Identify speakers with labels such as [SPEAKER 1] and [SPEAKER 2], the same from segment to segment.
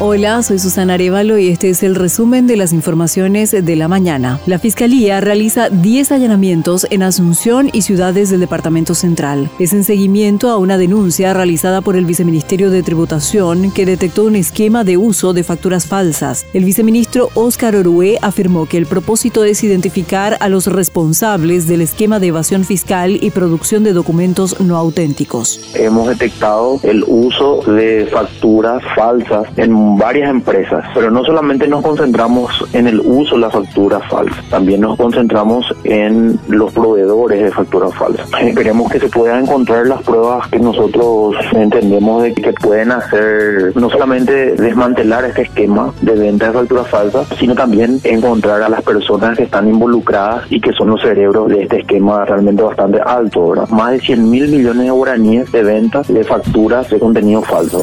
[SPEAKER 1] Hola, soy Susana Arevalo y este es el resumen de las informaciones de la mañana. La Fiscalía realiza 10 allanamientos en Asunción y ciudades del Departamento Central. Es en seguimiento a una denuncia realizada por el Viceministerio de Tributación que detectó un esquema de uso de facturas falsas. El viceministro Óscar Orué afirmó que el propósito es identificar a los responsables del esquema de evasión fiscal y producción de documentos no auténticos.
[SPEAKER 2] Hemos detectado el uso de facturas falsas en varias empresas, pero no solamente nos concentramos en el uso de las facturas falsas, también nos concentramos en los proveedores de facturas falsas. Queremos que se puedan encontrar las pruebas que nosotros entendemos de que pueden hacer, no solamente desmantelar este esquema de venta de facturas falsas, sino también encontrar a las personas que están involucradas y que son los cerebros de este esquema realmente bastante alto, ¿verdad? Más de 100 mil millones de guaraníes de ventas de facturas de contenido falso.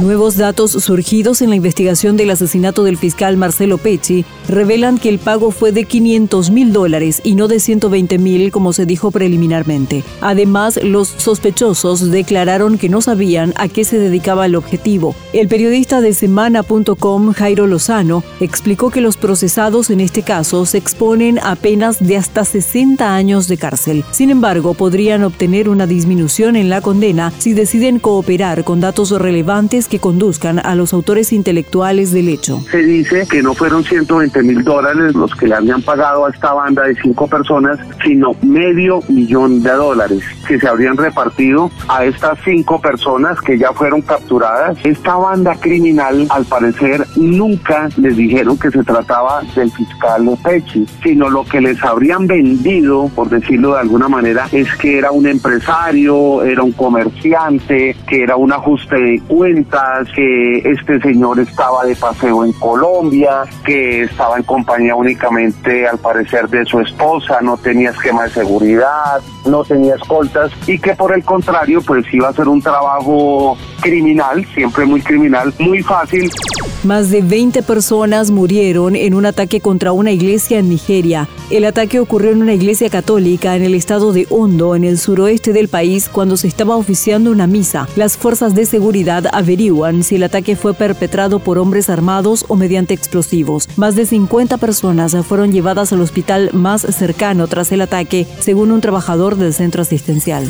[SPEAKER 1] Nuevos datos surgidos en la investigación del asesinato del fiscal Marcelo Pecci revelan que el pago fue de 500 mil dólares y no de 120 mil como se dijo preliminarmente. Además, los sospechosos declararon que no sabían a qué se dedicaba el objetivo. El periodista de semana.com, Jairo Lozano, explicó que los procesados en este caso se exponen a penas de hasta 60 años de cárcel. Sin embargo, podrían obtener una disminución en la condena si deciden cooperar con datos relevantes que conduzcan a los autores intelectuales del hecho.
[SPEAKER 3] Se dice que no fueron 120 mil dólares los que le habían pagado a esta banda de cinco personas, sino medio millón de dólares que se habrían repartido a estas cinco personas que ya fueron capturadas. Esta banda criminal, al parecer, nunca les dijeron que se trataba del fiscal Pechi, sino lo que les habrían vendido, por decirlo de alguna manera, es que era un empresario, era un comerciante, que era un ajuste de cuentas que este señor estaba de paseo en Colombia, que estaba en compañía únicamente al parecer de su esposa, no tenía esquema de seguridad, no tenía escoltas y que por el contrario pues iba a ser un trabajo criminal, siempre muy criminal, muy fácil.
[SPEAKER 1] Más de 20 personas murieron en un ataque contra una iglesia en Nigeria. El ataque ocurrió en una iglesia católica en el estado de Hondo, en el suroeste del país, cuando se estaba oficiando una misa. Las fuerzas de seguridad averiguan si el ataque fue perpetrado por hombres armados o mediante explosivos. Más de 50 personas fueron llevadas al hospital más cercano tras el ataque, según un trabajador del centro asistencial.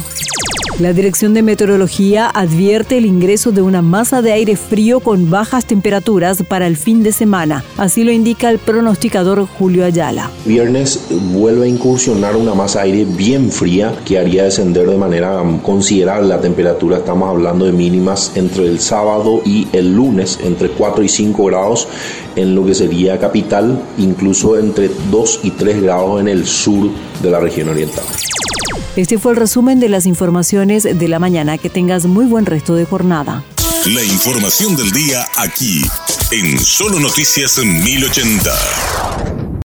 [SPEAKER 1] La Dirección de Meteorología advierte el ingreso de una masa de aire frío con bajas temperaturas para el fin de semana. Así lo indica el pronosticador Julio Ayala.
[SPEAKER 4] Viernes vuelve a incursionar una masa de aire bien fría que haría descender de manera considerable la temperatura. Estamos hablando de mínimas entre el sábado y el lunes, entre 4 y 5 grados en lo que sería capital, incluso entre 2 y 3 grados en el sur de la región oriental.
[SPEAKER 1] Este fue el resumen de las informaciones de la mañana. Que tengas muy buen resto de jornada.
[SPEAKER 5] La información del día aquí, en Solo Noticias 1080.